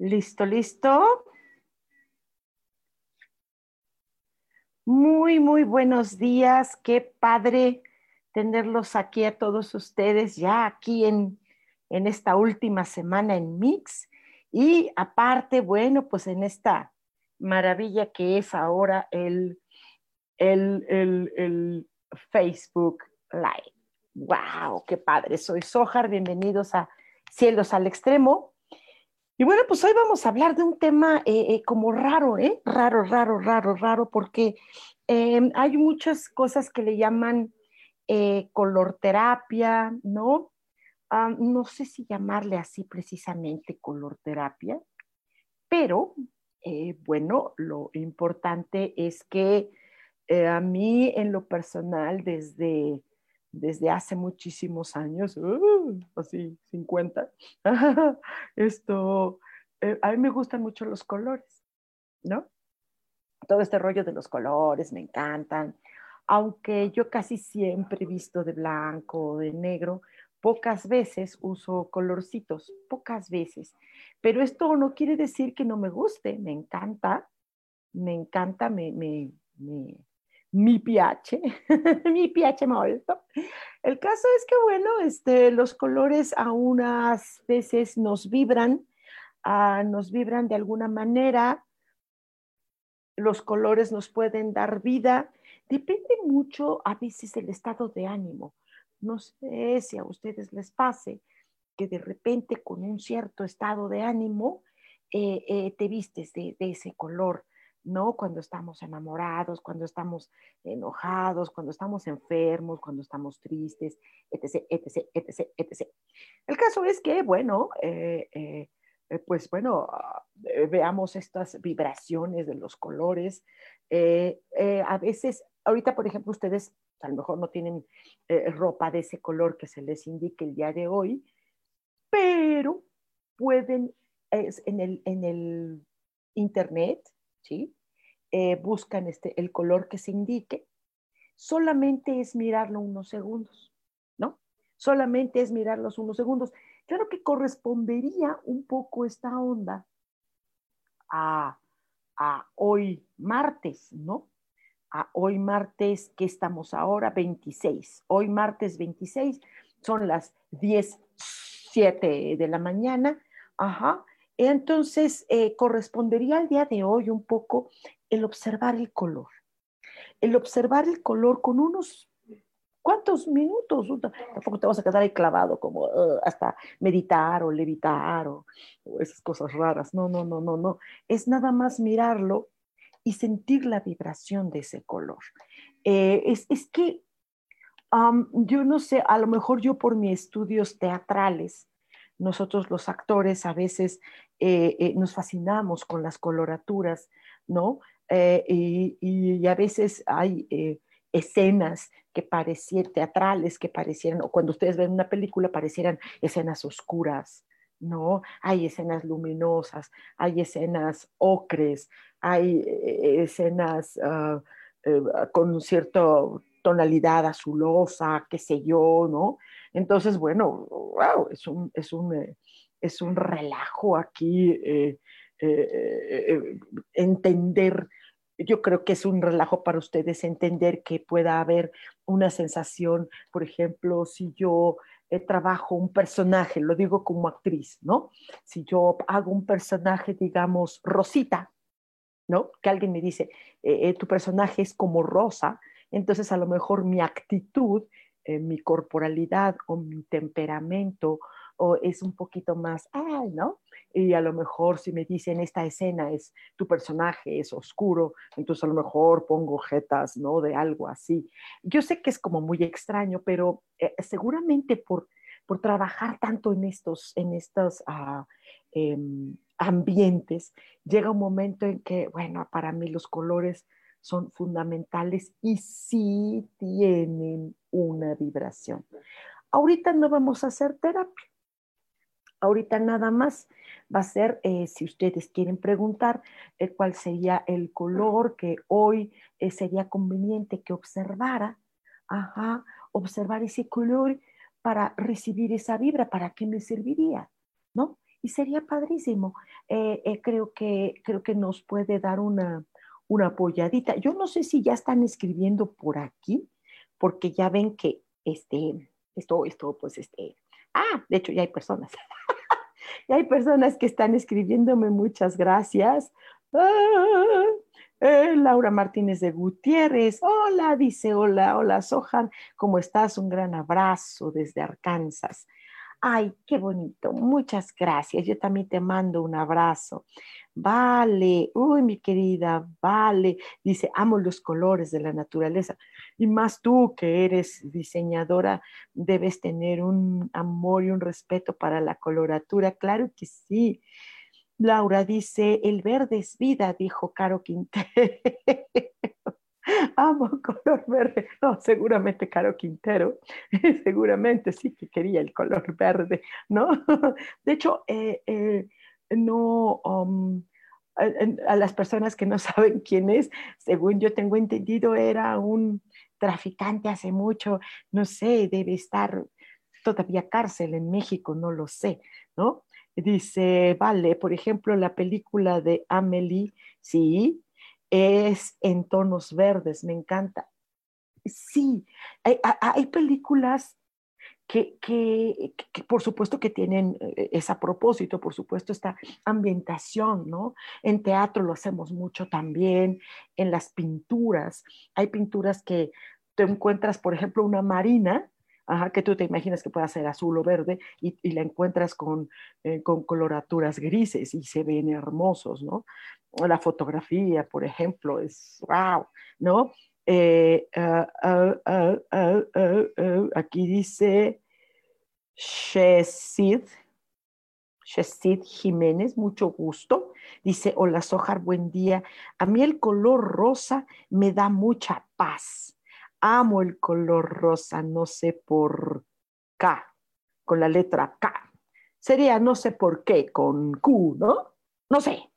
Listo, listo. Muy, muy buenos días. Qué padre tenerlos aquí a todos ustedes, ya aquí en, en esta última semana en Mix. Y aparte, bueno, pues en esta maravilla que es ahora el, el, el, el Facebook Live. ¡Wow! ¡Qué padre! Soy Sojar, bienvenidos a Cielos al Extremo. Y bueno, pues hoy vamos a hablar de un tema eh, eh, como raro, ¿eh? Raro, raro, raro, raro, porque em, hay muchas cosas que le llaman eh, color terapia, ¿no? Ah, no sé si llamarle así precisamente color terapia, pero bueno, lo importante es que a mí en lo personal, desde desde hace muchísimos años, uh, así 50, esto, eh, a mí me gustan mucho los colores, ¿no? Todo este rollo de los colores me encantan, aunque yo casi siempre visto de blanco o de negro, pocas veces uso colorcitos, pocas veces. Pero esto no quiere decir que no me guste, me encanta, me encanta, me, me, me mi piace, mi piace molto. El caso es que, bueno, este, los colores a unas veces nos vibran, nos vibran de alguna manera, los colores nos pueden dar vida, depende mucho a veces el estado de ánimo. No sé si a ustedes les pase que de repente con un cierto estado de ánimo eh, eh, te vistes de ese color ¿no? Cuando estamos enamorados, cuando estamos enojados, cuando estamos enfermos, cuando estamos tristes, etc., etc., etc., etc. El caso es que, bueno, eh, eh, eh, pues bueno, ah, veamos estas vibraciones de los colores. a veces, ahorita, por ejemplo, ustedes a lo mejor no tienen ropa de ese color que se les indique el día de hoy, pero pueden, en, el, en el internet, ¿sí? Eh, buscan este, el color que se indique, solamente es mirarlo unos segundos, ¿no? Solamente es mirarlos unos segundos. Claro que correspondería un poco esta onda a, a hoy martes, ¿no? A hoy martes, que estamos ahora? 26. Hoy martes 26, son las 10, 7 de la mañana. Ajá. Entonces, eh, correspondería al día de hoy un poco el observar el color. El observar el color con unos ¿Cuántos minutos? Tampoco te vas a quedar ahí clavado como hasta meditar o levitar o, esas cosas raras. No, no, no, no, no. Es nada más mirarlo y sentir la vibración de ese color. Eh, es, que yo no sé, a lo mejor yo por mis estudios teatrales, nosotros los actores a veces eh, eh, nos fascinamos con las coloraturas, ¿no? Eh, y, a veces hay escenas que parecieran teatrales, que parecieran, o cuando ustedes ven una película, parecieran escenas oscuras, ¿no? Hay escenas luminosas, hay escenas ocres, hay escenas uh, con cierta tonalidad azulosa, qué sé yo, ¿no? Entonces, bueno, wow, es un, es un, eh, es un relajo aquí eh, eh, entender. Yo creo que es un relajo para ustedes entender que pueda haber una sensación, por ejemplo, si yo trabajo un personaje, lo digo como actriz, ¿no? Si yo hago un personaje, digamos, Rosita, ¿no? Que alguien me dice, tu personaje es como Rosa, entonces a lo mejor mi actitud mi corporalidad o mi temperamento o es un poquito más, ay, ¿no? Y a lo mejor si me dicen esta escena es tu personaje es oscuro, entonces a lo mejor pongo jetas, ¿no? De algo así. Yo sé que es como muy extraño, pero eh, seguramente por, por trabajar tanto en estos, en estos ah, em, ambientes, llega un momento en que, bueno, para mí los colores son fundamentales y sí tienen una vibración. Ahorita no vamos a hacer terapia. Ahorita nada más va a ser, eh, si ustedes quieren preguntar eh, cuál sería el color que hoy eh, sería conveniente que observara, ajá, observar ese color para recibir esa vibra, ¿para qué me serviría? ¿No? Y sería padrísimo. creo, que, creo que nos puede dar una, una apoyadita. Yo no sé si ya están escribiendo por aquí, porque ya ven que este, esto, esto, pues este, ah, de hecho ya hay personas. ya hay personas que están escribiéndome, muchas gracias. Ah, eh, Laura Martínez de Gutiérrez, hola, dice, hola, hola, Sohan, ¿cómo estás? Un gran abrazo desde Arkansas. Ay, qué bonito, muchas gracias. Yo también te mando un abrazo. Vale, uy, mi querida, vale. Dice, amo los colores de la naturaleza. Y más tú que eres diseñadora, debes tener un amor y un respeto para la coloratura. Claro que sí. Laura dice, el verde es vida, dijo Caro Quintero. Amo color verde. No, seguramente Caro Quintero, seguramente sí que quería el color verde, ¿no? De hecho, eh, eh, no, um, a, las personas que no saben quién es, según yo tengo entendido, era un traficante hace mucho, no sé, debe estar todavía cárcel en México, no lo sé, ¿no? Dice, vale, por ejemplo, la película de Amelie, sí, es en tonos verdes, me encanta. Sí, hay, películas que, que, por supuesto que tienen eh, ese propósito, por supuesto esta ambientación, ¿no? En teatro lo hacemos mucho también, en las pinturas. Hay pinturas que te encuentras, por ejemplo, una marina, que tú te imaginas que pueda ser azul o verde y, la encuentras con, eh, con coloraturas grises y se ven hermosos, ¿no? la fotografía, por ejemplo, es wow, ¿no? Eh, ah, ah, ah, aquí dice Shesid, Shesid Jiménez, mucho gusto. Dice, hola Sojar, buen día. A mí el color rosa me da mucha paz. Amo el color rosa, no sé por K, con la letra K. Sería no sé por qué, con Q, ¿no? No sé,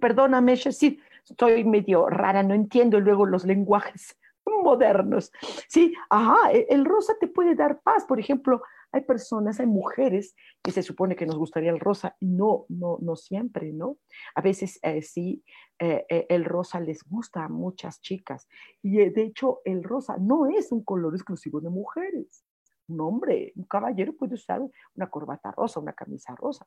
perdóname, sí, estoy medio rara, no entiendo luego los lenguajes modernos. Sí, ajá, e, el rosa te puede dar paz. Por ejemplo, hay personas, hay mujeres que se supone que nos gustaría el rosa no, no, no siempre, ¿no? A veces eh, sí, eh, eh, el rosa les gusta a muchas chicas. Y de hecho, el rosa no es un color exclusivo de mujeres un hombre, un caballero puede usar una corbata rosa, una camisa rosa.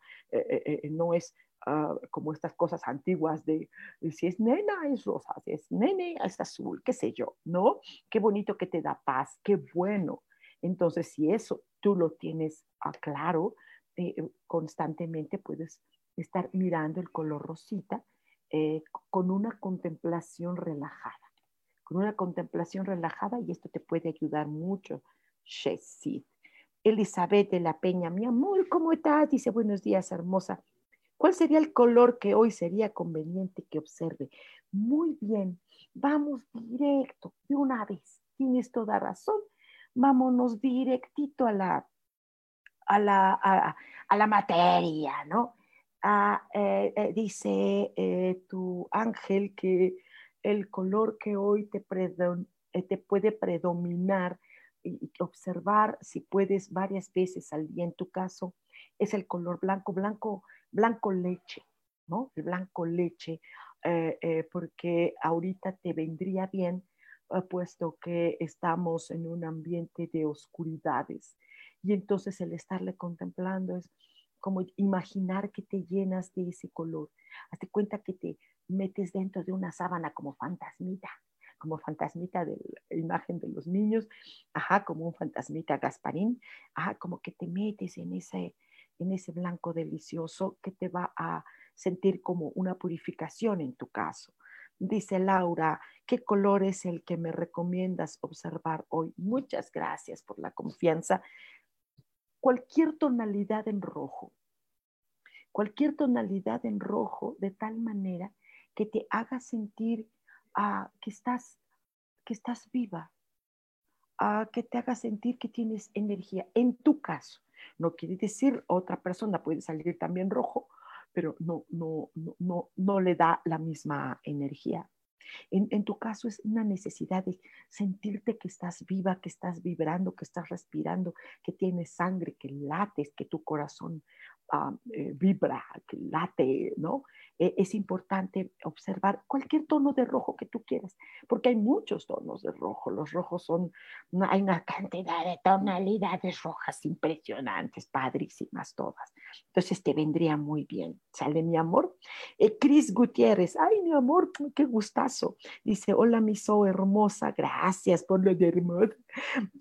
No es ah, como estas cosas antiguas de si es nena es rosa, si es nene es azul, qué sé yo, ¿no? Qué bonito que te da paz, qué bueno. Entonces, si eso tú lo tienes a claro, constantemente puedes estar mirando el color rosita con una contemplación relajada, con una contemplación relajada y esto te puede ayudar mucho Shesid. Elizabeth de la Peña, mi amor, ¿cómo estás? Dice, buenos días, hermosa. ¿Cuál sería el color que hoy sería conveniente que observe? Muy bien, vamos directo, de una vez. Tienes toda razón. Vámonos directito a la, a la, a, la materia, ¿no? Ah, eh, eh, dice eh, tu ángel que el color que hoy te, te puede predominar y observar si puedes varias veces al día en tu caso, es el color blanco, blanco, blanco leche, ¿no? El blanco leche, porque ahorita te vendría bien, puesto que estamos en un ambiente de oscuridades. Y entonces el estarle contemplando es como imaginar que te llenas de ese color. Hazte cuenta que te metes dentro de una sábana como fantasmita como fantasmita de la imagen de los niños, ajá, como un fantasmita Gasparín, ajá, como que te metes en ese, en ese blanco delicioso que te va a sentir como una purificación en tu caso. Dice Laura, ¿qué color es el que me recomiendas observar hoy? Muchas gracias por la confianza. Cualquier tonalidad en rojo, cualquier tonalidad en rojo de tal manera que te haga sentir ah, que, estás, que estás viva, ah, que te haga sentir que tienes energía. En tu caso, no quiere decir otra persona puede salir también rojo, pero no, no, no, no, le da la misma energía. En, en, tu caso es una necesidad de sentirte que estás viva, que estás vibrando, que estás respirando, que tienes sangre, que lates, que tu corazón Ah, eh, vibra, que late, ¿no? E, es importante observar cualquier tono de rojo que tú quieras, porque hay muchos tonos de rojo. Los rojos son, hay una cantidad de tonalidades rojas impresionantes, padrísimas todas. Entonces te vendría muy bien. ¿Sale mi amor? Eh, Cris Gutiérrez, ay mi amor, qué gustazo. Dice, hola mi so hermosa, gracias por lo de hermosa.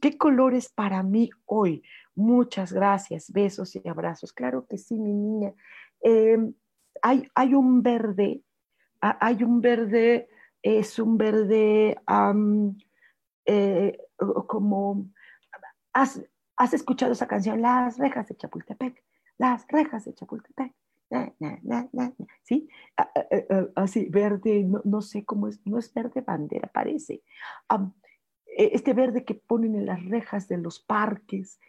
¿Qué colores para mí hoy? Muchas gracias, besos y abrazos. Claro que sí, mi niña. Em, hay, hay, un verde, hay un verde, es un verde eh, como, has, has, escuchado esa canción, Las rejas de Chapultepec, las rejas de Chapultepec. ¿Sí? Así, verde, no, no, sé cómo es, no es verde bandera, parece. E, este verde que ponen en las rejas de los parques,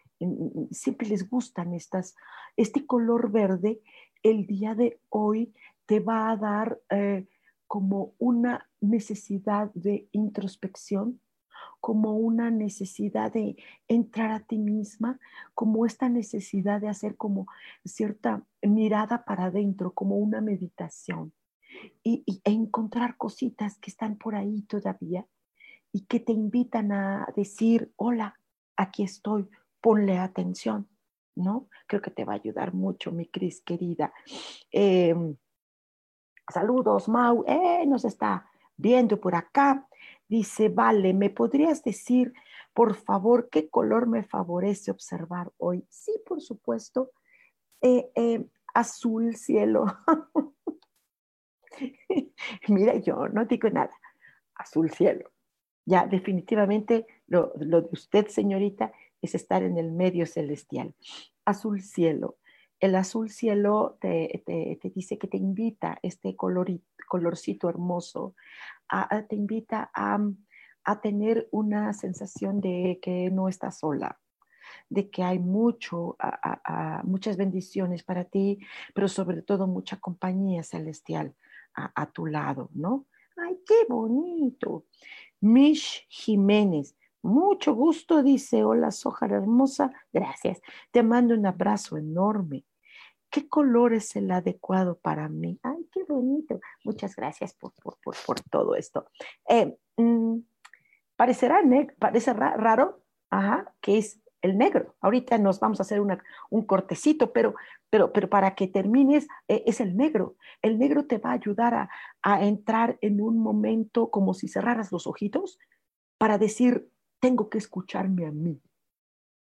siempre les gustan estas, este color verde, el día de hoy te va a dar eh, como una necesidad de introspección, como una necesidad de entrar a ti misma, como esta necesidad de hacer como cierta mirada para adentro, como una meditación, y, e encontrar cositas que están por ahí todavía y que te invitan a decir, hola, aquí estoy, ponle atención, ¿no? Creo que te va a ayudar mucho, mi Cris querida. Em, saludos, Mau, eh, nos está viendo por acá. Dice, vale, ¿me podrías decir, por favor, qué color me favorece observar hoy? Sí, por supuesto. Eh, em, azul cielo. Mira, yo no digo nada. Azul cielo. Ya, definitivamente lo de usted, señorita, es estar en el medio celestial. Azul cielo. El azul cielo te, dice que te invita, este colorcito hermoso, te invita a, tener una sensación de que no estás sola, de que hay mucho, muchas bendiciones para ti, pero sobre todo mucha compañía celestial a, tu lado, ¿no? ¡Ay, qué bonito! Mish Jiménez, mucho gusto, dice, hola Sojar hermosa, gracias. Te mando un abrazo enorme. ¿Qué color es el adecuado para mí? Ay, qué bonito. Muchas gracias por, por, todo esto. Eh, mm, parecerá parece raro, ajá, que es el negro. Ahorita nos vamos a hacer un cortecito, pero, pero, pero para que termines, eh, es el negro. El negro te va a ayudar a, a entrar en un momento como si cerraras los ojitos para decir, tengo que escucharme a mí.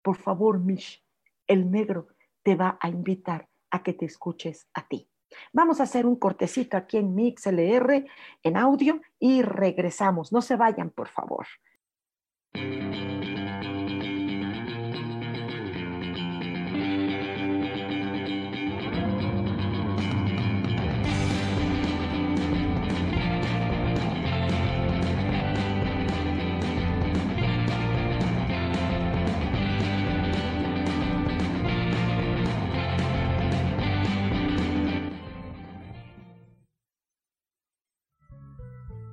Por favor, Mish, el negro te va a invitar a que te escuches a ti. Vamos a hacer un cortecito aquí en MixLR en audio y regresamos. No se vayan, por favor.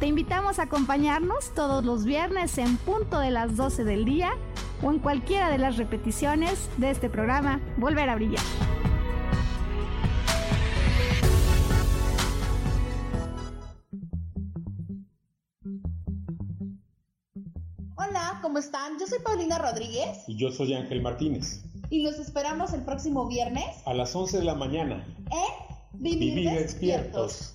Te invitamos a acompañarnos todos los viernes en punto de las 12 del día o en cualquiera de las repeticiones de este programa Volver a Brillar. Hola, ¿cómo están? Yo soy Paulina Rodríguez. Y yo soy Ángel Martínez. Y los esperamos el próximo viernes. A las 11 de la mañana. En Vivir, despiertos.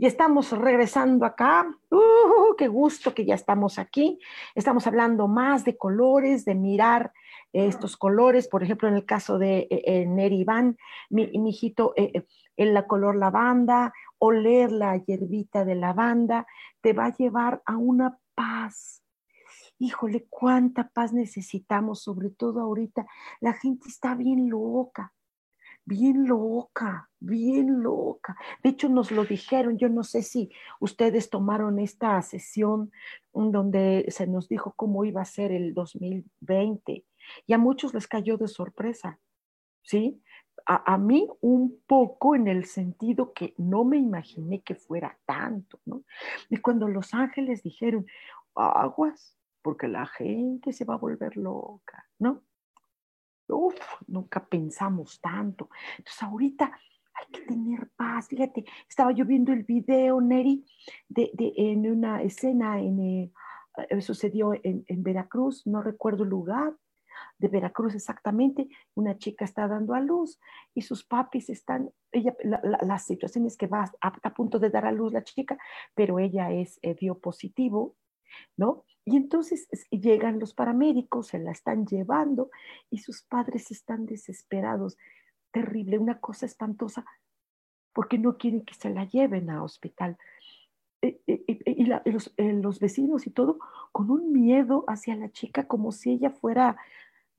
Y estamos regresando acá. ¡Uh! ¡Qué gusto que ya estamos aquí! Estamos hablando más de colores, de mirar estos colores. Por ejemplo, en el caso de eh, eh, Neriván, mi, mi hijito, eh, el color lavanda, oler la hierbita de lavanda, te va a llevar a una paz. Híjole, cuánta paz necesitamos, sobre todo ahorita. La gente está bien loca bien loca, bien loca. De hecho, nos lo dijeron, yo no sé si ustedes tomaron esta sesión donde se nos dijo cómo iba a ser el 2020 y a muchos les cayó de sorpresa, ¿sí? A, a, mí un poco en el sentido que no me imaginé que fuera tanto, ¿no? Y cuando los ángeles dijeron, aguas, porque la gente se va a volver loca, ¿no? Uf, nunca pensamos tanto. Entonces ahorita hay que tener paz. Fíjate, estaba yo viendo el video, Neri, de, en una escena, en, eh, eh, sucedió en, Veracruz, no recuerdo el lugar, de Veracruz exactamente, una chica está dando a luz y sus papis están, ella, la, situación es que va a, punto de dar a luz la chica, pero ella es, eh, dio positivo, ¿no? Y entonces llegan los paramédicos, se la están llevando y sus padres están desesperados. Terrible, una cosa espantosa, porque no quieren que se la lleven a hospital. E, e, e, y, eh, los, vecinos y todo, con un miedo hacia la chica, como si ella fuera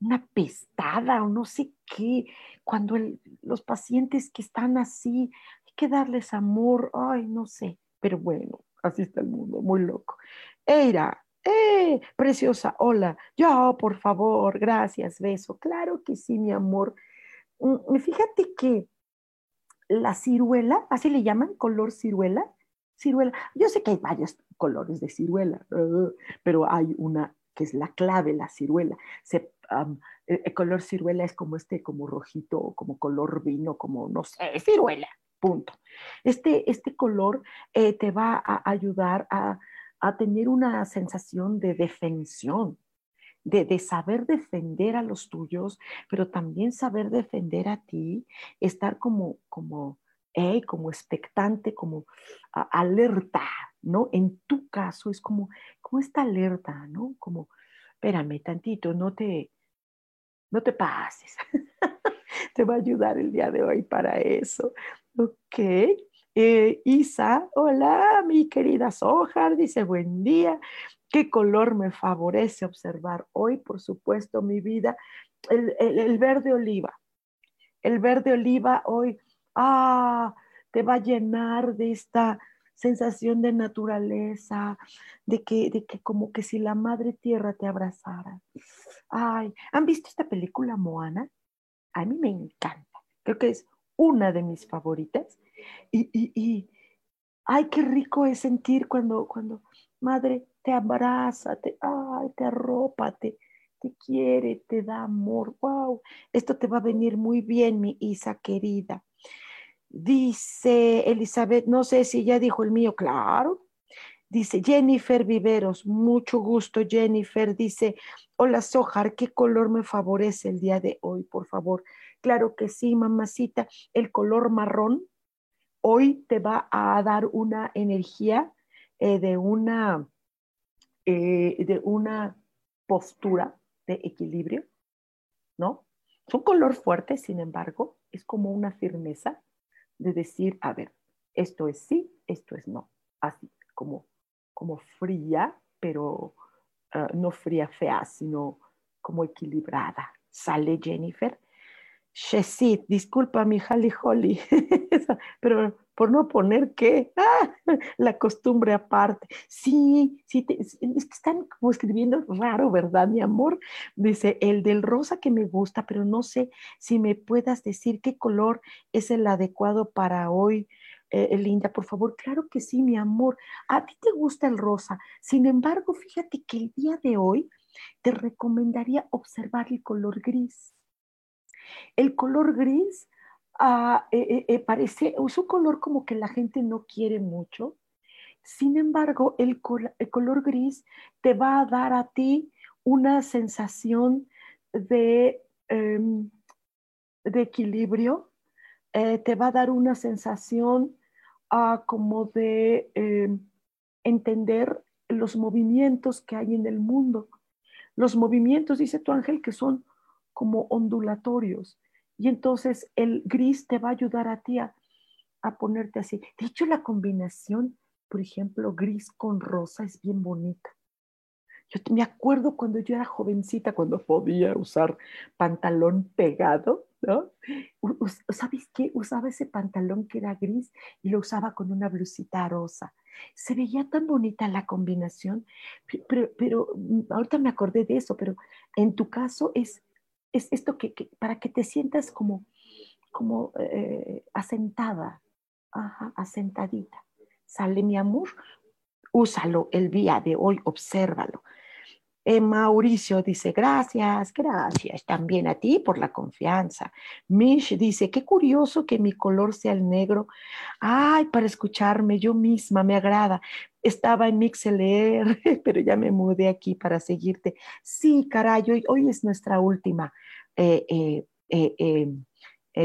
una pestada o no sé qué. Cuando los pacientes que están así, hay que darles amor, ay, no sé, pero bueno, así está el mundo, muy loco. Eira, ¡Eh! Preciosa, hola. Yo, por favor, gracias, beso. Claro que sí, mi amor. Mm, fíjate que la ciruela, así le llaman, color ciruela. Ciruela. Yo sé que hay varios colores de ciruela, uh, pero hay una que es la clave, la ciruela. El, color ciruela es como este, como rojito, como color vino, como no sé, ciruela, punto. Este, este color eh, te va a ayudar a a tener una sensación de defensión, de, saber defender a los tuyos, pero también saber defender a ti, estar como, como, como expectante, como alerta, ¿no? En tu caso es como, como esta alerta, ¿no? Como, espérame tantito, no te, no te pases. te va a ayudar el día de hoy para eso. Ok. Eh, Isa, hola, mi querida Sojar, dice buen día. ¿Qué color me favorece observar hoy? Por supuesto, mi vida, el, verde oliva. El verde oliva hoy, ah, te va a llenar de esta sensación de naturaleza, de que, de que como que si la madre tierra te abrazara. Ay, ¿han visto esta película Moana? A mí me encanta. Creo que es una de mis favoritas. Y, y, ay, qué rico es sentir cuando, cuando madre te abraza, te, ay, te arropa, te, te quiere, te da amor. Wow, esto te va a venir muy bien, mi Isa querida. Dice Elizabeth, no sé si ya dijo el mío, claro. Dice Jennifer Viveros, mucho gusto Jennifer. Dice, hola Sojar, ¿qué color me favorece el día de hoy, por favor? Claro que sí, mamacita, el color marrón hoy te va a dar una energía eh, de, una, eh, de una postura de equilibrio, ¿no? Es un color fuerte, sin embargo, es como una firmeza de decir, a ver, esto es sí, esto es no, así como, como fría, pero ah, no fría fea, sino como equilibrada. Sale Jennifer. Shesit, disculpa mi Holly Holly, pero por no poner qué, ah, la costumbre aparte. Sí, sí, que están como escribiendo raro, ¿verdad, mi amor? Dice, el del rosa que me gusta, pero no sé si me puedas decir qué color es el adecuado para hoy. Eh, Linda, por favor, claro que sí, mi amor. A ti te gusta el rosa. Sin embargo, fíjate que el día de hoy te recomendaría observar el color gris. El color gris Ah, eh, eh, eh, parece, es un color como que la gente no quiere mucho. Sin embargo, el, color gris te va a dar a ti una sensación de, em, de equilibrio, te va a dar una sensación ah, como de em, entender los movimientos que hay en el mundo. Los movimientos, dice tu ángel, que son como ondulatorios. Y entonces el gris te va a ayudar a ti a, ponerte así. De hecho, la combinación, por ejemplo, gris con rosa es bien bonita. Yo me acuerdo cuando yo era jovencita, cuando podía usar pantalón pegado, ¿no? ¿Sabes qué? Usaba ese pantalón que era gris y lo usaba con una blusita rosa. Se veía tan bonita la combinación, pero, pero mm, ahorita me acordé de eso, pero en tu caso es es esto que, para que te sientas como, como eh, asentada, asentadita. Sale mi amor, úsalo el día de hoy, obsérvalo. Eh, Mauricio dice, gracias, gracias también a ti por la confianza. Mish dice, qué curioso que mi color sea el negro. Ay, para escucharme yo misma, me agrada. Estaba en MixLR, pero ya me mudé aquí para seguirte. Sí, caray, hoy, es nuestra última eh, eh,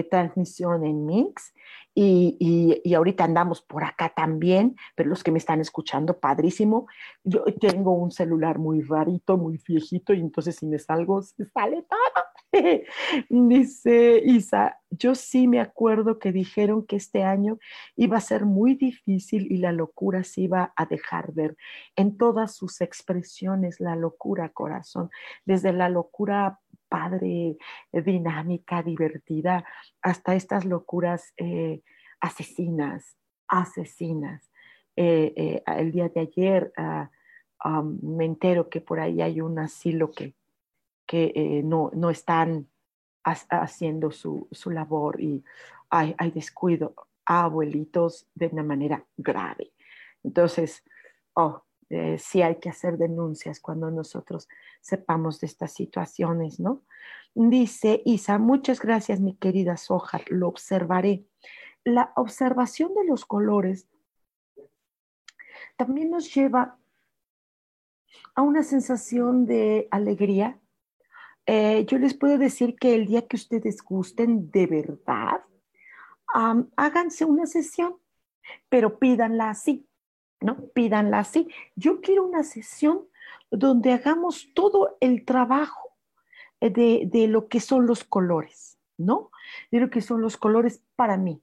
transmisión en Mix y, y, ahorita andamos por acá también, pero los que me están escuchando, padrísimo. Yo tengo un celular muy rarito, muy viejito, y entonces si me salgo, sale todo. Dice Isa, yo sí me acuerdo que dijeron que este año iba a ser muy difícil y la locura se iba a dejar ver en todas sus expresiones, la locura, corazón, desde la locura padre, dinámica, divertida, hasta estas locuras eh, asesinas, asesinas. Eh, eh, el día de ayer ah, me entero que por ahí hay un asilo que, que no, no, están haciendo su, su, labor y hay, hay descuido a abuelitos de una manera grave. Entonces, oh, eh, sí hay que hacer denuncias cuando nosotros sepamos de estas situaciones, ¿no? Dice Isa, muchas gracias mi querida Soja, lo observaré. La observación de los colores también nos lleva a una sensación de alegría. Eh, yo les puedo decir que el día que ustedes gusten de verdad, háganse una sesión, pero pídanla así ¿no? Pídanla así. Yo quiero una sesión donde hagamos todo el trabajo de, lo que son los colores, ¿no? De lo que son los colores para mí.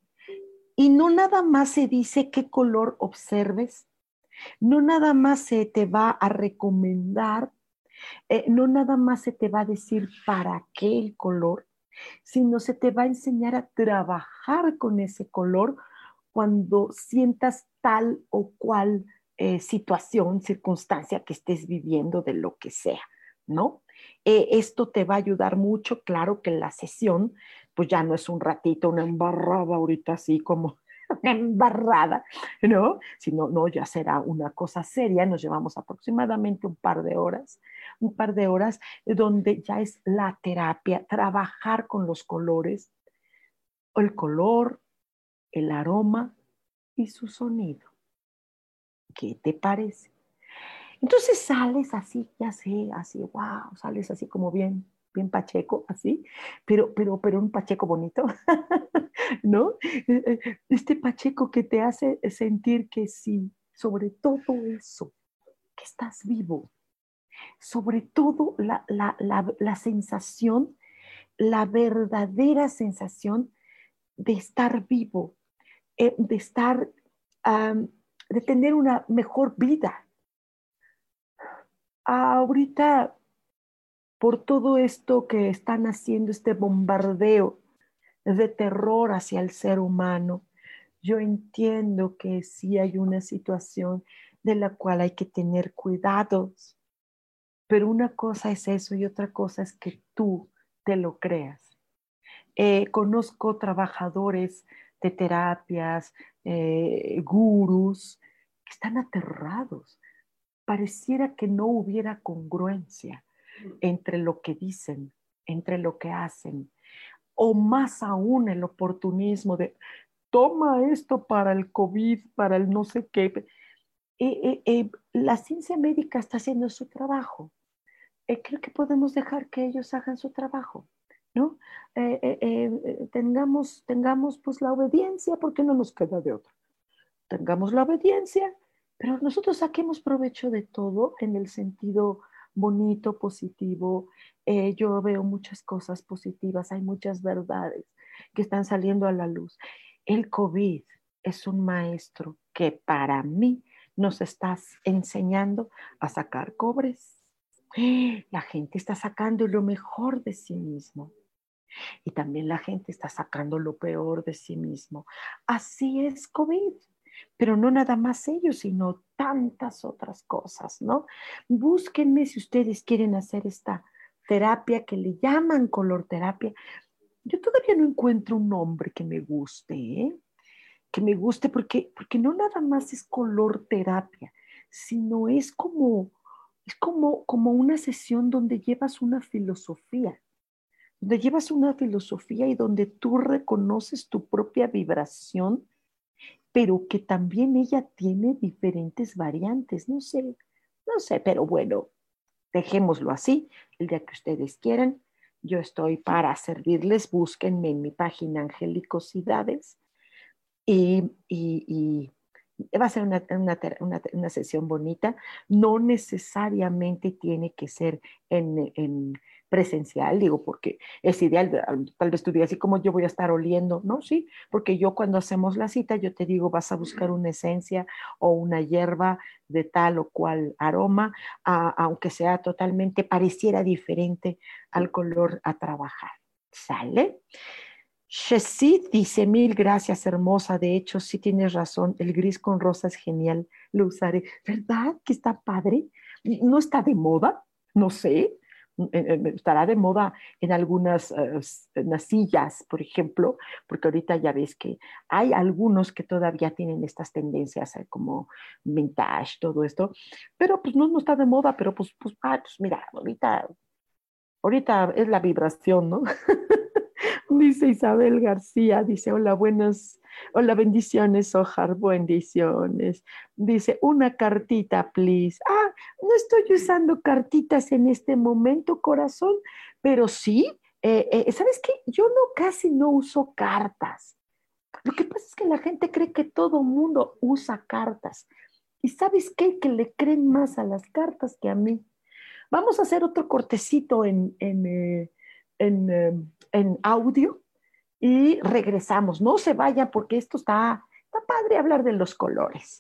Y no nada más se dice qué color observes, no nada más se te va a recomendar, eh, no nada más se te va a decir para qué el color, sino se te va a enseñar a trabajar con ese color cuando sientas tal o cual eh, situación, circunstancia que estés viviendo de lo que sea, ¿no? Eh, esto te va a ayudar mucho, claro que la sesión, pues ya no es un ratito, una embarrada ahorita así como embarrada, ¿no? Sino, no, ya será una cosa seria, nos llevamos aproximadamente un par de horas, un par de horas donde ya es la terapia, trabajar con los colores, el color, el aroma y su sonido. ¿Qué te parece? Entonces sales así, ya sé, así, wow, sales así como bien, bien pacheco, así, pero, pero, pero un pacheco bonito, ¿no? Este pacheco que te hace sentir que sí, sobre todo eso, que estás vivo, sobre todo la, la, la, sensación, la verdadera sensación de estar vivo, eh, de estar, de tener una mejor vida ahorita, por todo esto que están haciendo, este bombardeo de terror hacia el ser humano, yo entiendo que sí hay una situación de la cual hay que tener cuidados, pero una cosa es eso y otra cosa es que tú te lo creas. Eh, conozco trabajadores de terapias, eh, gurús, que están aterrados pareciera que no hubiera congruencia entre lo que dicen, entre lo que hacen, o más aún el oportunismo de toma esto para el COVID, para el no sé qué. Eh, eh, eh, la ciencia médica está haciendo su trabajo. creo que podemos dejar que ellos hagan su trabajo, ¿no? tengamos, tengamos pues la obediencia porque no nos queda de otra. Tengamos la obediencia pero nosotros saquemos provecho de todo en el sentido bonito, positivo. Eh, yo veo muchas cosas positivas, hay muchas verdades que están saliendo a la luz. El COVID es un maestro que para mí nos está enseñando a sacar cobres. La gente está sacando lo mejor de sí mismo. Y también la gente está sacando lo peor de sí mismo. Así es COVID pero no nada más ellos, sino tantas otras cosas, ¿no? Búsquenme si ustedes quieren hacer esta terapia que le llaman color terapia. Yo todavía no encuentro un nombre que me guste, ¿eh? que me guste porque, porque no nada más es color terapia, sino es como, es como, como una sesión donde llevas una filosofía, donde llevas una filosofía y donde tú reconoces tu propia vibración pero que también ella tiene diferentes variantes. No sé, no sé, pero bueno, dejémoslo así. El día que ustedes quieran, yo estoy para servirles. Búsquenme en mi página Angelicosidades y, y, va a ser una, una, una, sesión bonita. No necesariamente tiene que ser en, en presencial, digo, porque es ideal, tal vez tú digas, así como yo voy a estar oliendo? No, sí, porque yo cuando hacemos la cita, yo te digo, vas a buscar una esencia o una hierba de tal o cual aroma, aunque sea totalmente, pareciera diferente al color a trabajar. ¿Sale? Shesid dice, mil gracias, hermosa. De hecho, sí tienes razón, el gris con rosa es genial, lo usaré. ¿Verdad que está padre? ¿No está de moda? No sé, estará de moda en algunas uh, sillas, por ejemplo, porque ahorita ya ves que hay algunos que todavía tienen estas tendencias eh, como vintage, todo esto, pero pues no, no está de moda, pero pues, pues, ah, pues mira, ahorita, ahorita es la vibración, ¿no? dice Isabel García, dice, hola, buenas, hola, bendiciones, Ojar, bendiciones. Dice, una cartita, please. Ah, no estoy usando cartitas en este momento, corazón, pero sí, eh, eh, ¿sabes qué? Yo no casi no uso cartas. Lo que pasa es que la gente cree que todo mundo usa cartas. ¿Y sabes qué? Que le creen más a las cartas que a mí. Vamos a hacer otro cortecito en, en, eh, en, en audio y regresamos. No se vayan porque esto está, está padre hablar de los colores.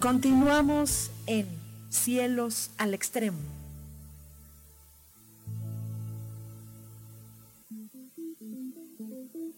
Continuamos en Cielos al Extremo.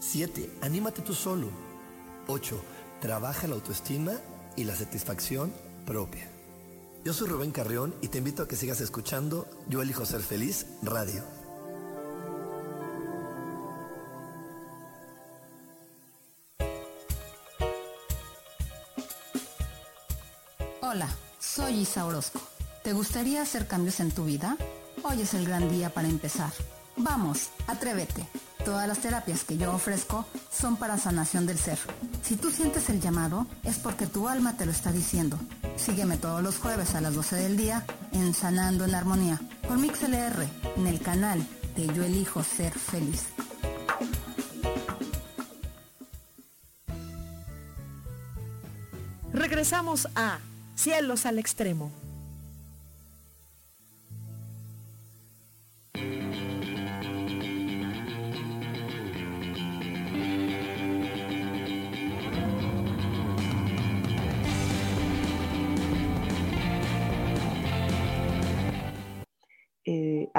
7. Anímate tú solo. 8. Trabaja la autoestima y la satisfacción propia. Yo soy Rubén Carrión y te invito a que sigas escuchando Yo elijo ser feliz radio. Hola, soy Isa Orozco ¿Te gustaría hacer cambios en tu vida? Hoy es el gran día para empezar. Vamos, atrévete. Todas las terapias que yo ofrezco son para sanación del ser. Si tú sientes el llamado, es porque tu alma te lo está diciendo. Sígueme todos los jueves a las 12 del día en Sanando en Armonía por MixLR en el canal de Yo Elijo Ser Feliz. Regresamos a Cielos al Extremo.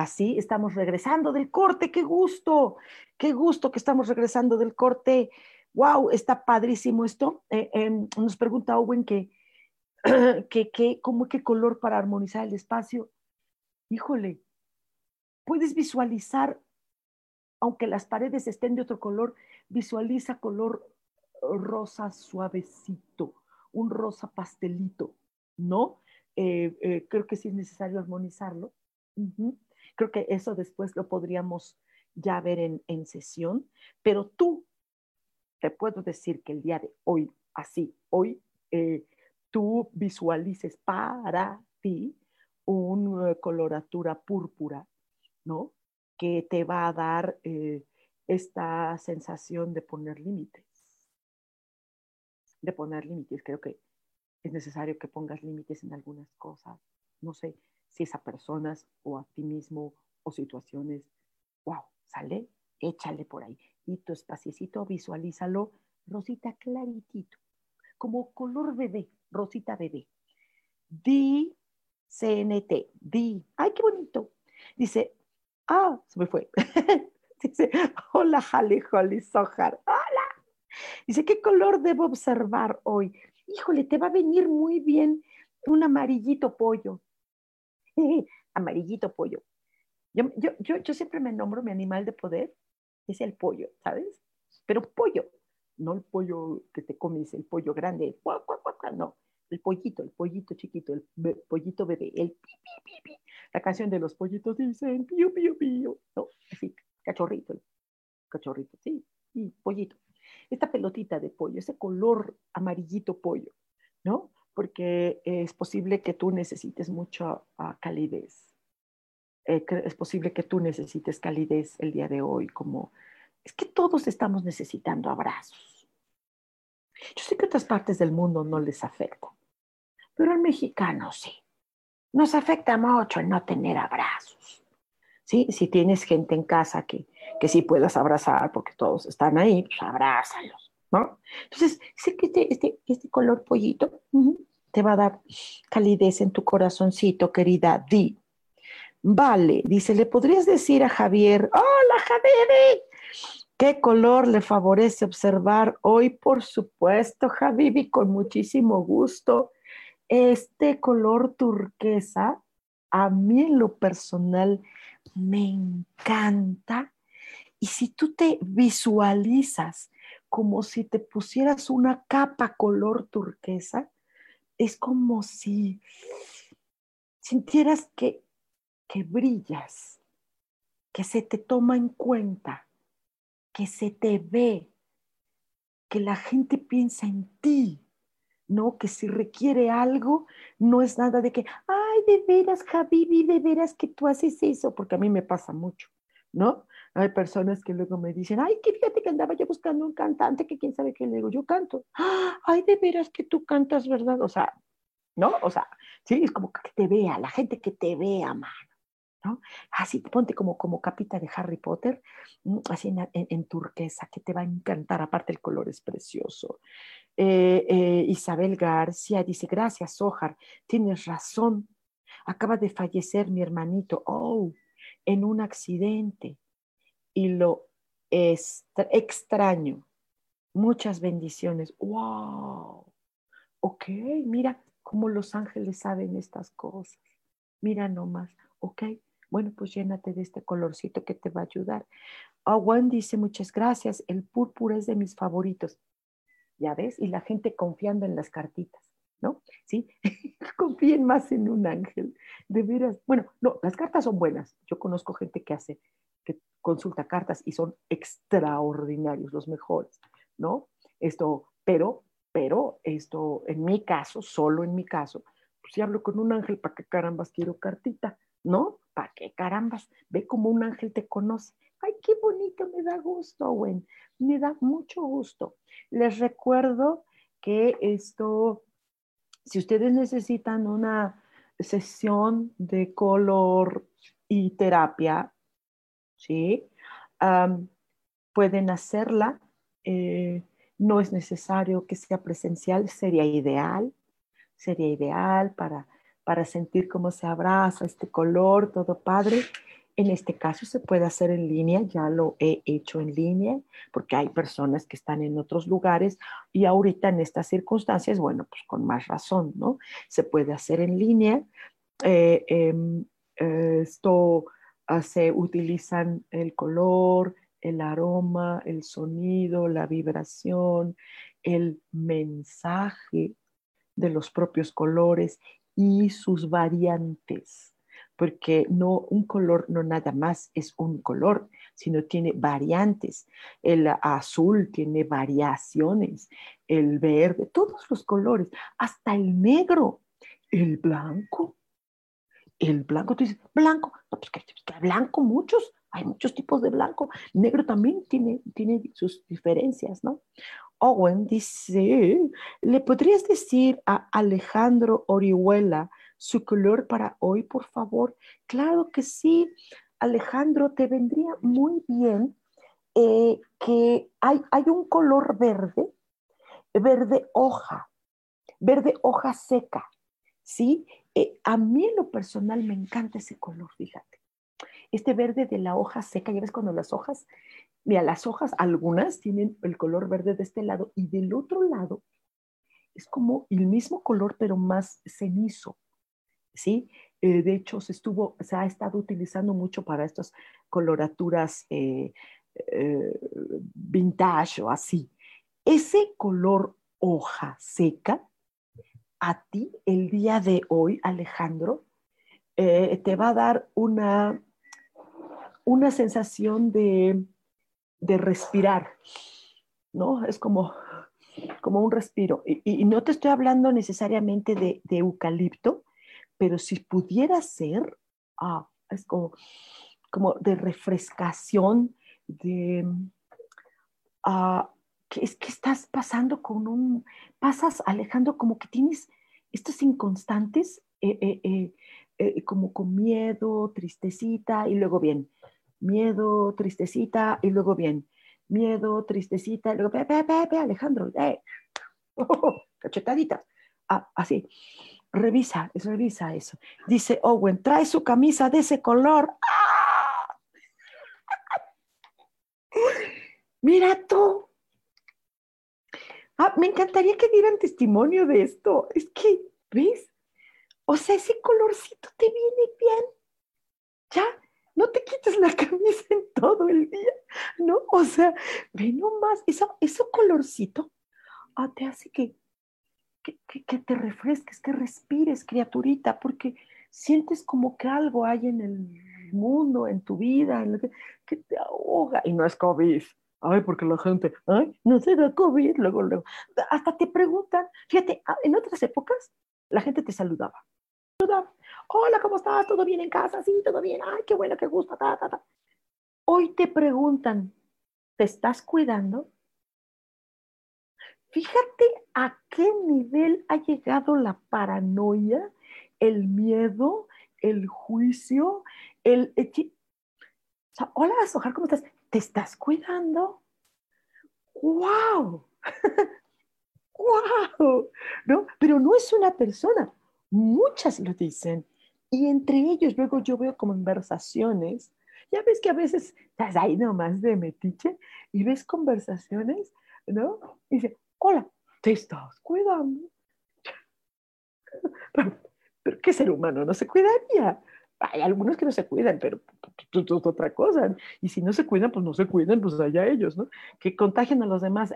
Así estamos regresando del corte, qué gusto, qué gusto que estamos regresando del corte. Wow, está padrísimo esto. Eh, em, nos pregunta Owen que, que, que, ¿cómo qué color para armonizar el espacio? Híjole, puedes visualizar, aunque las paredes estén de otro color, visualiza color rosa suavecito, un rosa pastelito, ¿no? Eh, eh, creo que sí es necesario armonizarlo. Creo que eso después lo podríamos ya ver en, sesión, pero tú te puedo decir que el día de hoy, así, hoy, eh, tú visualices para ti una coloratura púrpura, ¿no? Que te va a dar eh, esta sensación de poner límites. De poner límites. Creo que es necesario que pongas límites en algunas cosas. No sé, si es a personas o a ti mismo o situaciones, wow, sale, échale por ahí. Y tu espaciecito, visualízalo, rosita claritito, como color bebé, rosita bebé. Di CNT, di, ay, qué bonito. Dice, ah, se me fue. Dice, hola, Jale, Holly, Sojar, hola. Dice, ¿qué color debo observar hoy? Híjole, te va a venir muy bien un amarillito pollo. Amarillito pollo. Yo, yo, yo, yo, siempre me nombro mi animal de poder, es el pollo, ¿sabes? Pero pollo, no el pollo que te comes, el pollo grande, no, el pollito, el pollito chiquito, el pollito bebé, el pi, pi, pi. La canción de los pollitos dicen pío, pío, pío, no, así, cachorrito, cachorrito, sí, y pollito. esta pelotita de pollo, ese color amarillito pollo, ¿no? Porque es posible que tú necesites mucha uh, calidez. Eh, es posible que tú necesites calidez el día de hoy, como es que todos estamos necesitando abrazos. Yo sé que otras partes del mundo no les afecta, pero al mexicano sí. Nos afecta mucho no tener abrazos. ¿Sí? Si tienes gente en casa que, que sí puedas abrazar porque todos están ahí, pues abrázalos, ¿no? Entonces, sé que este, este, este color pollito te va a dar calidez en tu corazoncito, querida Di. Vale, dice, ¿le podrías decir a Javier, hola Javier, ¿Qué color le favorece observar hoy? Por supuesto, Javibi, con muchísimo gusto. Este color turquesa, a mí en lo personal, me encanta. Y si tú te visualizas como si te pusieras una capa color turquesa, es como si sintieras que, que brillas, que se te toma en cuenta que se te ve, que la gente piensa en ti, ¿no? Que si requiere algo, no es nada de que, ay, de veras, Javibi, de veras que tú haces eso, porque a mí me pasa mucho, ¿no? Hay personas que luego me dicen, ay, que fíjate que andaba yo buscando un cantante que quién sabe qué le digo, yo canto. Ay, de veras que tú cantas, ¿verdad? O sea, ¿no? O sea, sí, es como que te vea, la gente que te vea, mano. ¿no? Así, ponte como, como capita de Harry Potter, así en, turquesa, que te va a encantar, aparte el color es precioso. Eh, eh, Isabel García dice, gracias, Ojar, tienes razón, acaba de fallecer mi hermanito, oh, en un accidente, y lo extraño. Muchas bendiciones. ¡Wow! Ok, mira cómo los ángeles saben estas cosas. Mira nomás, ok. Bueno, pues llénate de este colorcito que te va a ayudar. Owen dice, muchas gracias, el púrpura es de mis favoritos. Ya ves, y la gente confiando en las cartitas, ¿no? Sí, confíen más en un ángel, de veras. Bueno, no, las cartas son buenas. Yo conozco gente que hace, que consulta cartas y son extraordinarios, los mejores, ¿no? Esto, pero, pero, esto, en mi caso, solo en mi caso, pues si hablo con un ángel, ¿para qué carambas quiero cartita? ¿No? ¿Para qué carambas? Ve como un ángel te conoce. Ay, qué bonito, me da gusto, Gwen. Me da mucho gusto. Les recuerdo que esto, si ustedes necesitan una sesión de color y terapia, ¿sí? pueden hacerla. Eh, no es necesario que sea presencial, sería ideal, sería ideal para para sentir cómo se abraza este color, todo padre. En este caso se puede hacer en línea, ya lo he hecho en línea, porque hay personas que están en otros lugares y ahorita en estas circunstancias, bueno, pues con más razón, ¿no? Se puede hacer en línea. Eh, em, esto se utilizan el color, el aroma, el sonido, la vibración, el mensaje de los propios colores y sus variantes, porque no un color no nada más es un color, sino tiene variantes. El azul tiene variaciones, el verde, todos los colores, hasta el negro, el blanco. El blanco, tú dices, blanco, no, pues que, blanco muchos, hay muchos tipos de blanco. Negro también tiene, tiene sus diferencias, ¿no? Owen dice, ¿le podrías decir a Alejandro Orihuela su color para hoy, por favor? Claro que sí, Alejandro, te vendría muy bien eh, que hay, hay un color verde, verde hoja, verde hoja seca, ¿sí? Eh, a mí en lo personal me encanta ese color, fíjate. Este verde de la hoja seca, ya ves cuando las hojas Mira, las hojas, algunas tienen el color verde de este lado y del otro lado es como el mismo color, pero más cenizo. ¿Sí? Eh, de hecho, se, estuvo, se ha estado utilizando mucho para estas coloraturas eh, eh, vintage o así. Ese color hoja seca, a ti el día de hoy, Alejandro, te va a dar una, una sensación de de respirar, ¿no? Es como, como un respiro. Y, no te estoy hablando necesariamente de, eucalipto, pero si pudiera ser, ah, es como, de refrescación, de... Ah, que es que estás pasando con un, pasas alejando como que tienes estos inconstantes, eh, eh, eh, como con miedo, tristecita y luego bien, miedo, tristecita y luego bien, miedo, tristecita y luego, ve, ve, ve, Alejandro, cachetadita, ah, así. Revisa, revisa eso. Dice Owen, trae su camisa de ese color. ¡Ah! Mira tú, Ah, me encantaría que dieran testimonio de esto. Es que, ¿ves? O sea, ese colorcito te viene bien. Ya, no te quites la camisa en todo el día, ¿no? O sea, ve nomás, eso, eso colorcito ah, te hace que, que, te refresques, que respires, criaturita, porque sientes como que algo hay en el mundo, en tu vida, que, te ahoga. Y no es COVID, Ay, porque la gente, ay, no se da COVID, luego, luego. Hasta te preguntan, fíjate, ah, en otras épocas la gente te saludaba. Hola, ¿cómo estás? ¿Todo bien en casa? Sí, todo bien. Ay, qué bueno, qué gusto. Ta, ta, ta. Hoy te preguntan, ¿te estás cuidando? Fíjate a qué nivel ha llegado la paranoia, el miedo, el juicio, el... O sea, hola, Sojar, ¿cómo estás? ¿te estás cuidando? ¡Wow! ¡Wow! ¿No? Pero no es una persona, muchas lo dicen. Y entre ellos luego yo veo conversaciones. Ya ves que a veces estás ahí nomás de metiche y ves conversaciones, ¿no? Y dice, hola, ¿te estás cuidando? pero ¿qué ser humano no se cuidaría? hay algunos que no se cuidan, pero otra cosa. Y si no se cuidan, pues no se cuidan, pues allá ellos, ¿no? Que contagian a los demás.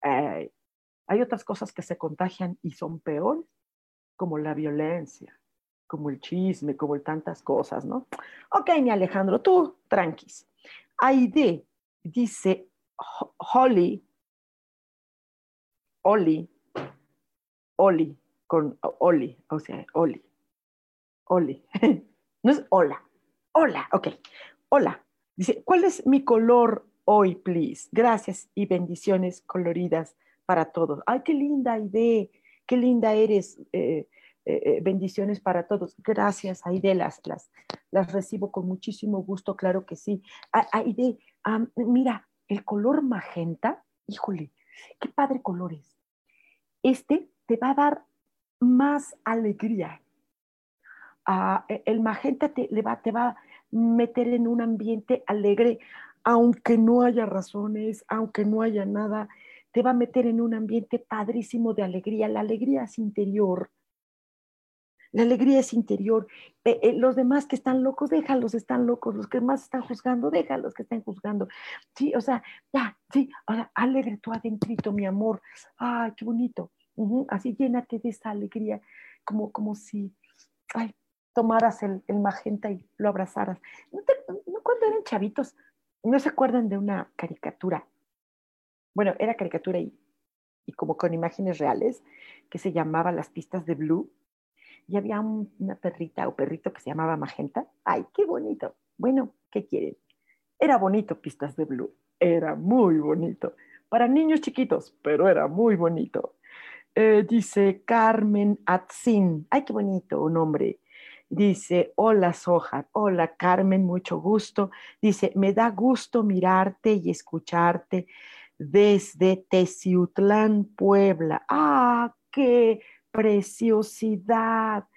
hay otras cosas que se contagian y son peores, como la violencia, como el chisme, como tantas cosas, ¿no? Ok, mi Alejandro, tú tranquis. Aide dice Holly, Oli, Oli, con Oli, o sea, Oli Oli. No es hola. Hola, ok. Hola. Dice, ¿cuál es mi color hoy, please? Gracias y bendiciones coloridas para todos. Ay, qué linda idea. Qué linda eres. Eh, eh, eh, bendiciones para todos. Gracias, Aide, las, las, las recibo con muchísimo gusto, claro que sí. Aide, mira, el color magenta, híjole, qué padre color es. Este te va a dar más alegría, e, el magenta te, va, te va a meter en un ambiente alegre, aunque no haya razones, aunque no haya nada, te va a meter en un ambiente padrísimo de alegría. La alegría es interior. La alegría es interior. Eh, eh, los demás que están locos, déjalos, están locos. Los que más están juzgando, déjalos que estén juzgando. Sí, o sea, ya, sí, sea, alegre tú adentrito, mi amor. Ay, qué bonito. Así llénate de esa alegría, como, como si, ay, tomaras el, magenta y lo abrazaras. ¿No, cuando eran chavitos, no se acuerdan de una caricatura? Bueno, era caricatura y, y como con imágenes reales, que se llamaba Las pistas de Blue. Y había una perrita o perrito que se llamaba Magenta. ¡Ay, qué bonito! Bueno, ¿qué quieren? Era bonito Pistas de Blue. Era muy bonito. Para niños chiquitos, pero era muy bonito. Eh, dice Carmen Atzin. ¡Ay, qué bonito un nombre! Dice, hola Soja, hola Carmen, mucho gusto. Dice, me da gusto mirarte y escucharte desde Teciutlán, Puebla. ¡Ah, qué preciosidad!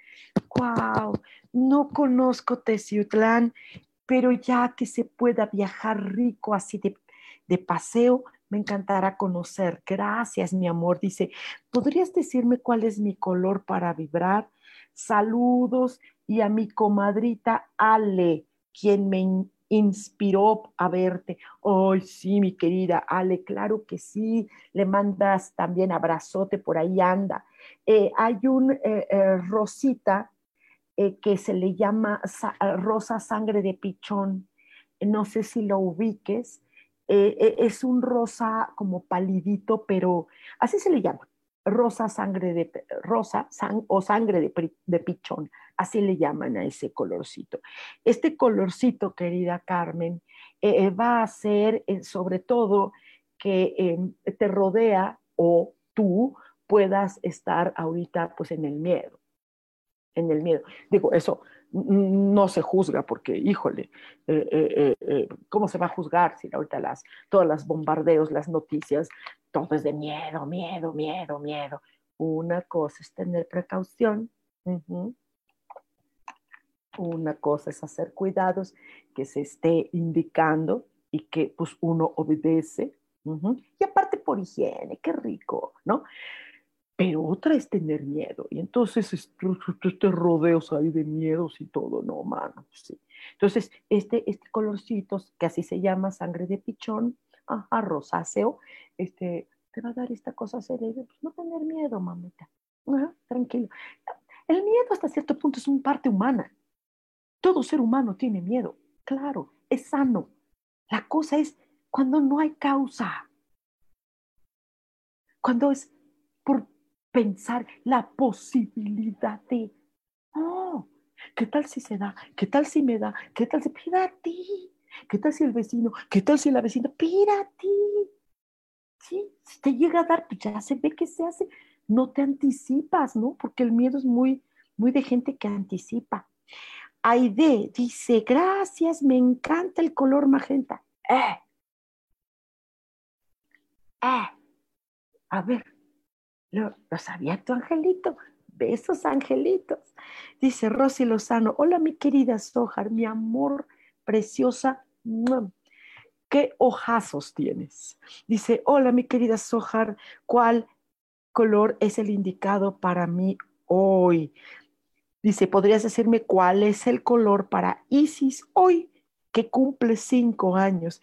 ¡Wow! No conozco Teciutlán, pero ya que se pueda viajar rico así de, de paseo, me encantará conocer. Gracias, mi amor. Dice, ¿podrías decirme cuál es mi color para vibrar? Saludos y a mi comadrita Ale, quien me inspiró a verte. Ay, sí, mi querida Ale, claro que sí. Le mandas también abrazote, por ahí anda. Eh, hay un eh, eh, Rosita que se le llama Rosa Sangre de Pichón. No sé si lo ubiques. es un rosa como palidito, pero así se le llama, rosa sangre de rosa o sangre de, de, pichón, así le llaman a ese colorcito. Este colorcito, querida Carmen, va a ser sobre todo que em, te rodea o tú puedas estar ahorita pues en el miedo, en el miedo. Digo, eso no se juzga porque, híjole, eh, eh, eh, ¿cómo se va a juzgar si ahorita las, todas las bombardeos, las noticias, todo es de miedo, miedo, miedo, miedo? Una cosa es tener precaución. Una cosa es hacer cuidados que se esté indicando y que pues uno obedece. Y aparte por higiene, qué rico, ¿no? pero otra es tener miedo. Y entonces este rodeos ahí de miedos y todo, no, mano, sí. Entonces, este, este colorcito, que así se llama sangre de pichón, ajá, rosáceo, este, te va a dar esta cosa cerebro, pues no tener miedo, mamita. tranquilo. El miedo hasta cierto punto es una parte humana. Todo ser humano tiene miedo, claro, es sano. La cosa es cuando no hay causa. Cuando es por pensar la posibilidad de, oh, ¿qué tal si se da? ¿Qué tal si me da? ¿Qué tal si pida a ti? ¿Qué tal si el vecino? ¿Qué tal si la vecina ti? Sí, si te llega a dar, pues ya se ve que se hace. No te anticipas, ¿no? Porque el miedo es muy, muy de gente que anticipa. Aide dice, gracias, me encanta el color magenta. Eh. Eh. A ver, lo, sabía tu angelito. Besos, angelitos. Dice Rosy Lozano, hola mi querida Sojar, mi amor preciosa. ¿Qué ojazos tienes? Dice, hola mi querida Sojar, ¿cuál color es el indicado para mí hoy? Dice, ¿podrías decirme cuál es el color para Isis hoy, que cumple cinco años?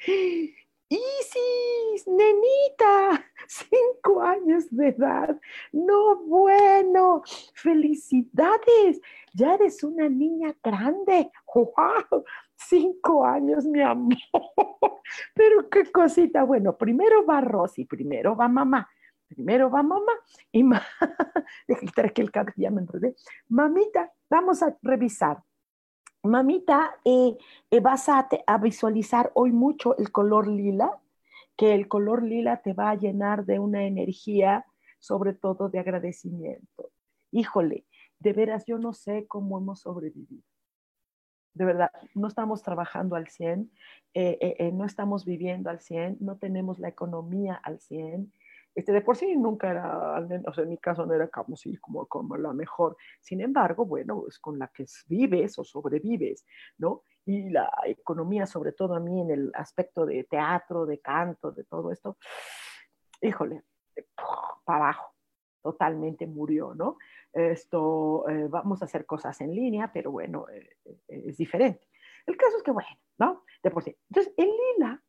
Isis, nenita, cinco años de edad. No, bueno, felicidades. Ya eres una niña grande. ¡Wow! Cinco años, mi amor. Pero qué cosita. Bueno, primero va Rosy, primero va mamá. Primero va mamá y ma... aquí el cable, me enredé. Mamita, vamos a revisar. Mamita, eh, eh, vas a, visualizar hoy mucho el color lila, que el color lila te va a llenar de una energía, sobre todo de agradecimiento. Híjole, de veras, yo no sé cómo hemos sobrevivido. De verdad, no estamos trabajando al 100, eh, no estamos viviendo al 100, no tenemos la economía al 100, este, de por sí nunca era, o sea, en mi caso no era como, sí, como, como la mejor. Sin embargo, bueno, es con la que vives o sobrevives, ¿no? Y la economía, sobre todo a mí en el aspecto de teatro, de canto, de todo esto, híjole, para abajo, totalmente murió, ¿no? Esto, eh, vamos a hacer cosas en línea, pero bueno, eh, eh, es diferente. El caso es que, bueno, ¿no? De por sí. Entonces, el lila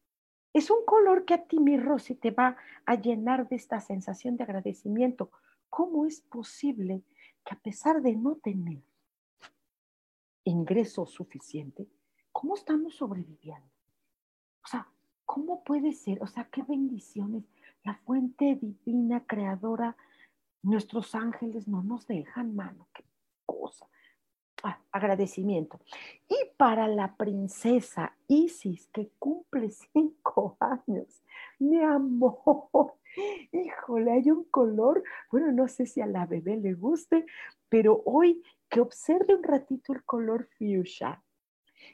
es un color que a ti, mi Rosy, te va a llenar de esta sensación de agradecimiento. ¿Cómo es posible que a pesar de no tener ingreso suficiente, cómo estamos sobreviviendo? O sea, ¿cómo puede ser? O sea, qué bendiciones. La fuente divina, creadora, nuestros ángeles no nos dejan, mano, qué cosa. Ah, agradecimiento. Y para la princesa Isis, que cumple cinco años, mi amor, híjole, hay un color, bueno, no sé si a la bebé le guste, pero hoy que observe un ratito el color fuchsia.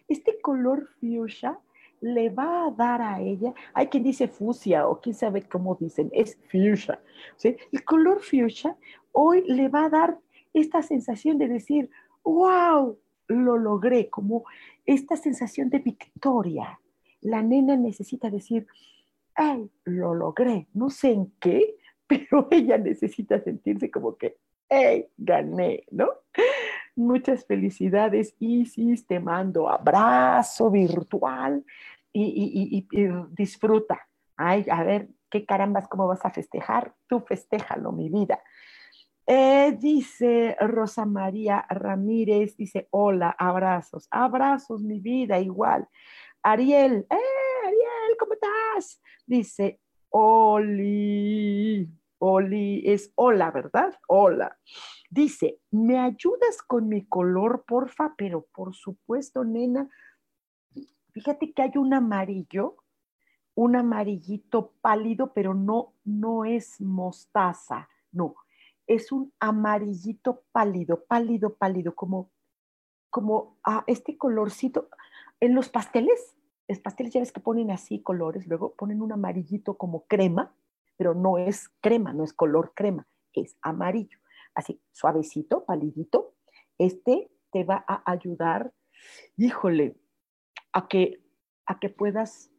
Este color fuchsia le va a dar a ella, hay quien dice fusia o quién sabe cómo dicen, es fuchsia. ¿sí? El color fuchsia hoy le va a dar esta sensación de decir, wow, lo logré, como esta sensación de victoria. La nena necesita decir, ay, lo logré, no sé en qué, pero ella necesita sentirse como que, hey, gané, ¿no? Muchas felicidades, Isis, te mando abrazo virtual y, disfruta. Ay, a ver, qué carambas, cómo vas a festejar. Tú festéjalo, mi vida. Eh, dice Rosa María Ramírez, dice, hola, abrazos, abrazos, mi vida, igual. Ariel, eh, Ariel, ¿cómo ayudas? Dice, Oli, Oli es hola, ¿verdad? Hola. Dice, ¿me ayudas con mi color, porfa? Pero por supuesto, nena, fíjate que hay un amarillo, un amarillito pálido, pero no, no es mostaza, no, es un amarillito pálido, pálido, pálido, como, como ah, este colorcito. En los pasteles, los pasteles ya ves que ponen así colores, luego ponen un amarillito como crema, pero no es crema, no es color crema, es amarillo. Así, suavecito, palidito. Este te va a ayudar, híjole, a que, a que puedas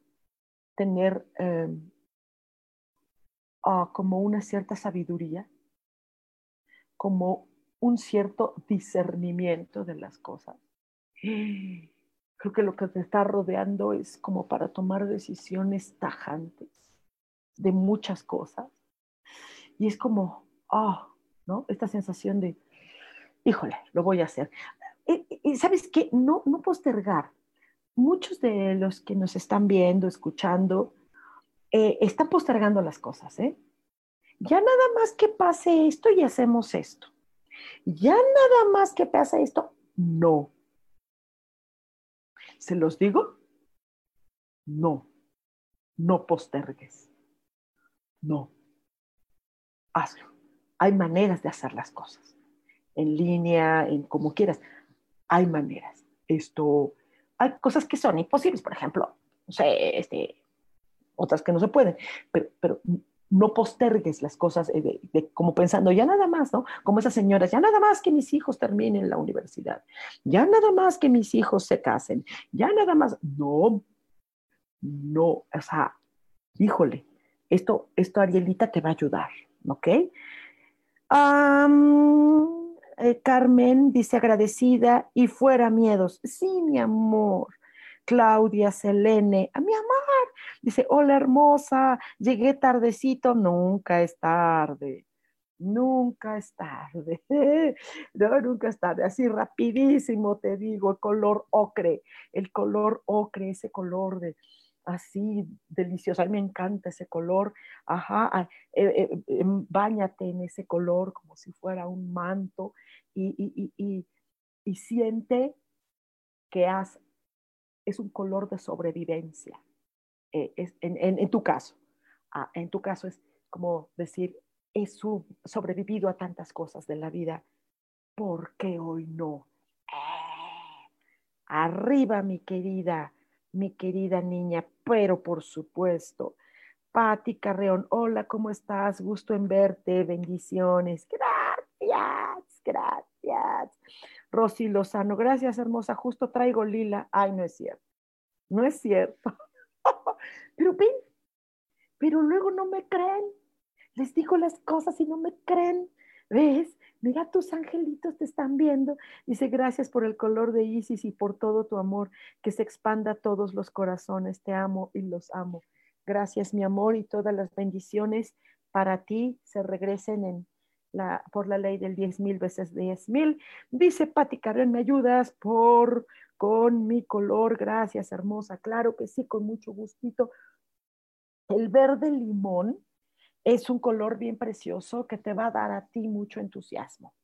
tener em, ah, como una cierta sabiduría, como un cierto discernimiento de las cosas. Creo que lo que te está rodeando es como para tomar decisiones tajantes de muchas cosas. Y es como, ah, ¿no? Esta sensación de, híjole, lo voy a hacer. Y, sabes qué, no, no postergar. Muchos de los que nos están viendo, escuchando, eh, están postergando las cosas, ¿eh? Ya nada más que pase esto y hacemos esto. Ya nada más que pase esto, no. ¿Se los digo? No. No postergues. No. Hazlo. Hay maneras de hacer las cosas. En línea, en como quieras. Hay maneras. Esto, hay cosas que son imposibles, por ejemplo, no sé, este, otras que no se pueden, pero, pero no postergues las cosas de, como pensando, ya nada más, ¿no? Como esas señoras, ya nada más que mis hijos terminen la universidad, ya nada más que mis hijos se casen, ya nada más, no, no, o sea, híjole, esto, esto Arielita te va a ayudar, ¿ok? Eh, Carmen dice agradecida y fuera miedos. Sí, mi amor. Claudia Selene, a mi amor, dice, hola hermosa, llegué tardecito, nunca es tarde, nunca es tarde, no, nunca es tarde, así rapidísimo te digo, el color ocre, el color ocre, ese color de, así delicioso. Me encanta ese color. Ajá, eh, eh, em, báñate en ese color como si fuera un manto y, siente que has, es un color de sobrevivencia. Eh, en, tu caso, ah, en tu caso es como decir, he sobrevivido a tantas cosas de la vida, ¿por qué hoy no? arriba, mi querida mi querida niña, pero por supuesto. Patti Carreón, hola, ¿cómo estás? Gusto en verte, bendiciones. Gracias, gracias. Rosy Lozano, gracias, hermosa. Justo traigo lila. Ay, no es cierto. No es cierto. pero pero luego no me creen. Les digo las cosas y no me creen. ¿Ves? Mira, tus angelitos te están viendo. Dice, gracias por el color de Isis y por todo tu amor que se expanda a todos los corazones. Te amo y los amo. Gracias, mi amor, y todas las bendiciones para ti se regresen por la ley del diez mil veces diez mil. Dice Pati Carrén, ¿me ayudas por con mi color? Gracias, hermosa. Claro que sí, con mucho gustito. El verde limón es un color bien precioso que te va a dar a ti mucho entusiasmo.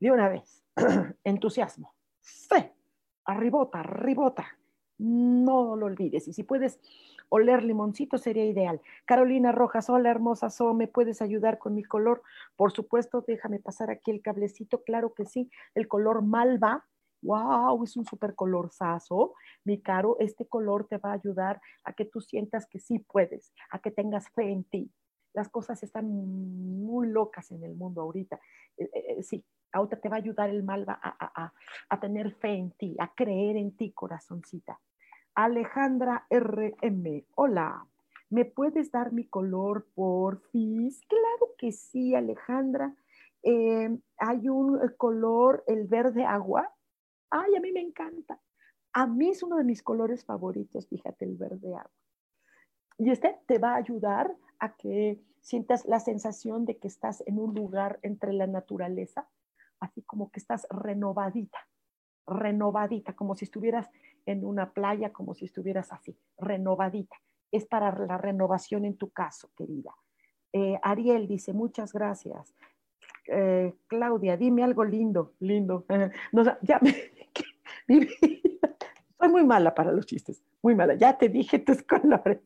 De una vez, entusiasmo. Sí, arribota, arribota. No lo olvides. Y si puedes oler limoncito sería ideal. Carolina Rojas, hola hermosa So, ¿me puedes ayudar con mi color? Por supuesto, déjame pasar aquí el cablecito. Claro que sí, el color malva. ¡Wow! Es un súper colorzazo. Mi caro, este color te va a ayudar a que tú sientas que sí puedes, a que tengas fe en ti las cosas están muy locas en el mundo ahorita. Eh, eh, eh, sí, ahorita te va a ayudar el mal a, a, tener fe en ti, a creer en ti, corazoncita. Alejandra RM, hola, ¿me puedes dar mi color, por porfis? Claro que sí, Alejandra. hay un color, el verde agua. Ay, a mí me encanta. A mí es uno de mis colores favoritos, fíjate, el verde agua. Y este te va a ayudar que sientas la sensación de que estás en un lugar entre la naturaleza, así como que estás renovadita, renovadita, como si estuvieras en una playa, como si estuvieras así, renovadita. es para la renovación en tu caso, querida. Eh, Ariel dice, muchas gracias. Eh, Claudia, dime algo lindo, lindo. ya soy muy mala para los chistes, muy mala. Ya te dije tus colores.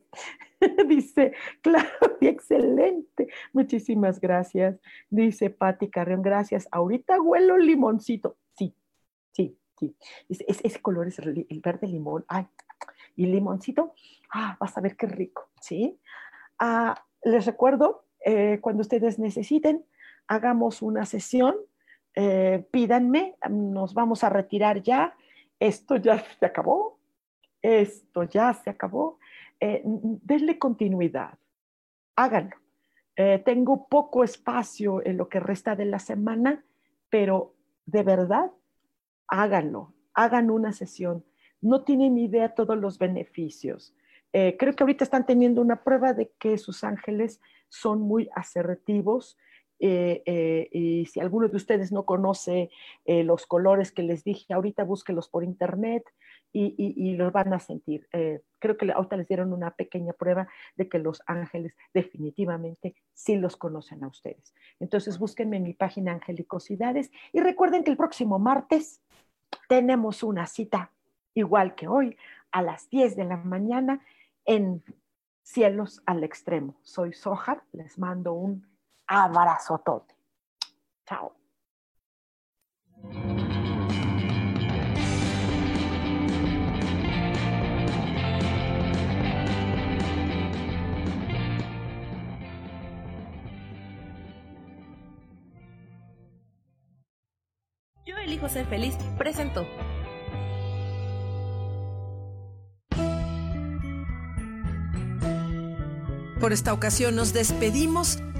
Dice Claudia, excelente. Muchísimas gracias. Dice Patti Carrión, gracias. Ahorita huelo limoncito. Sí, sí, sí. ese color es el verde limón. Ay, y limoncito. Ah, vas a ver qué rico, ¿sí? Ah, les recuerdo, eh, cuando ustedes necesiten, hagamos una sesión, eh, pídanme, nos vamos a retirar ya. Esto ya se acabó, esto ya se acabó. Eh, denle continuidad, háganlo. Eh, tengo poco espacio en lo que resta de la semana, pero de verdad, háganlo, hagan una sesión. No tienen idea todos los beneficios. Eh, creo que ahorita están teniendo una prueba de que sus ángeles son muy asertivos. Y si alguno de ustedes no conoce los colores que les dije, ahorita búsquelos por internet y, los van a sentir. Eh, creo que ahorita les dieron una pequeña prueba de que los ángeles definitivamente sí los conocen a ustedes. Entonces búsquenme en mi página Angelicosidades y recuerden que el próximo martes tenemos una cita igual que hoy a las 10 de la mañana en Cielos al Extremo. Soy Sojar, les mando un abrazotote. Chao. Yo elijo ser feliz, presento. Por esta ocasión nos despedimos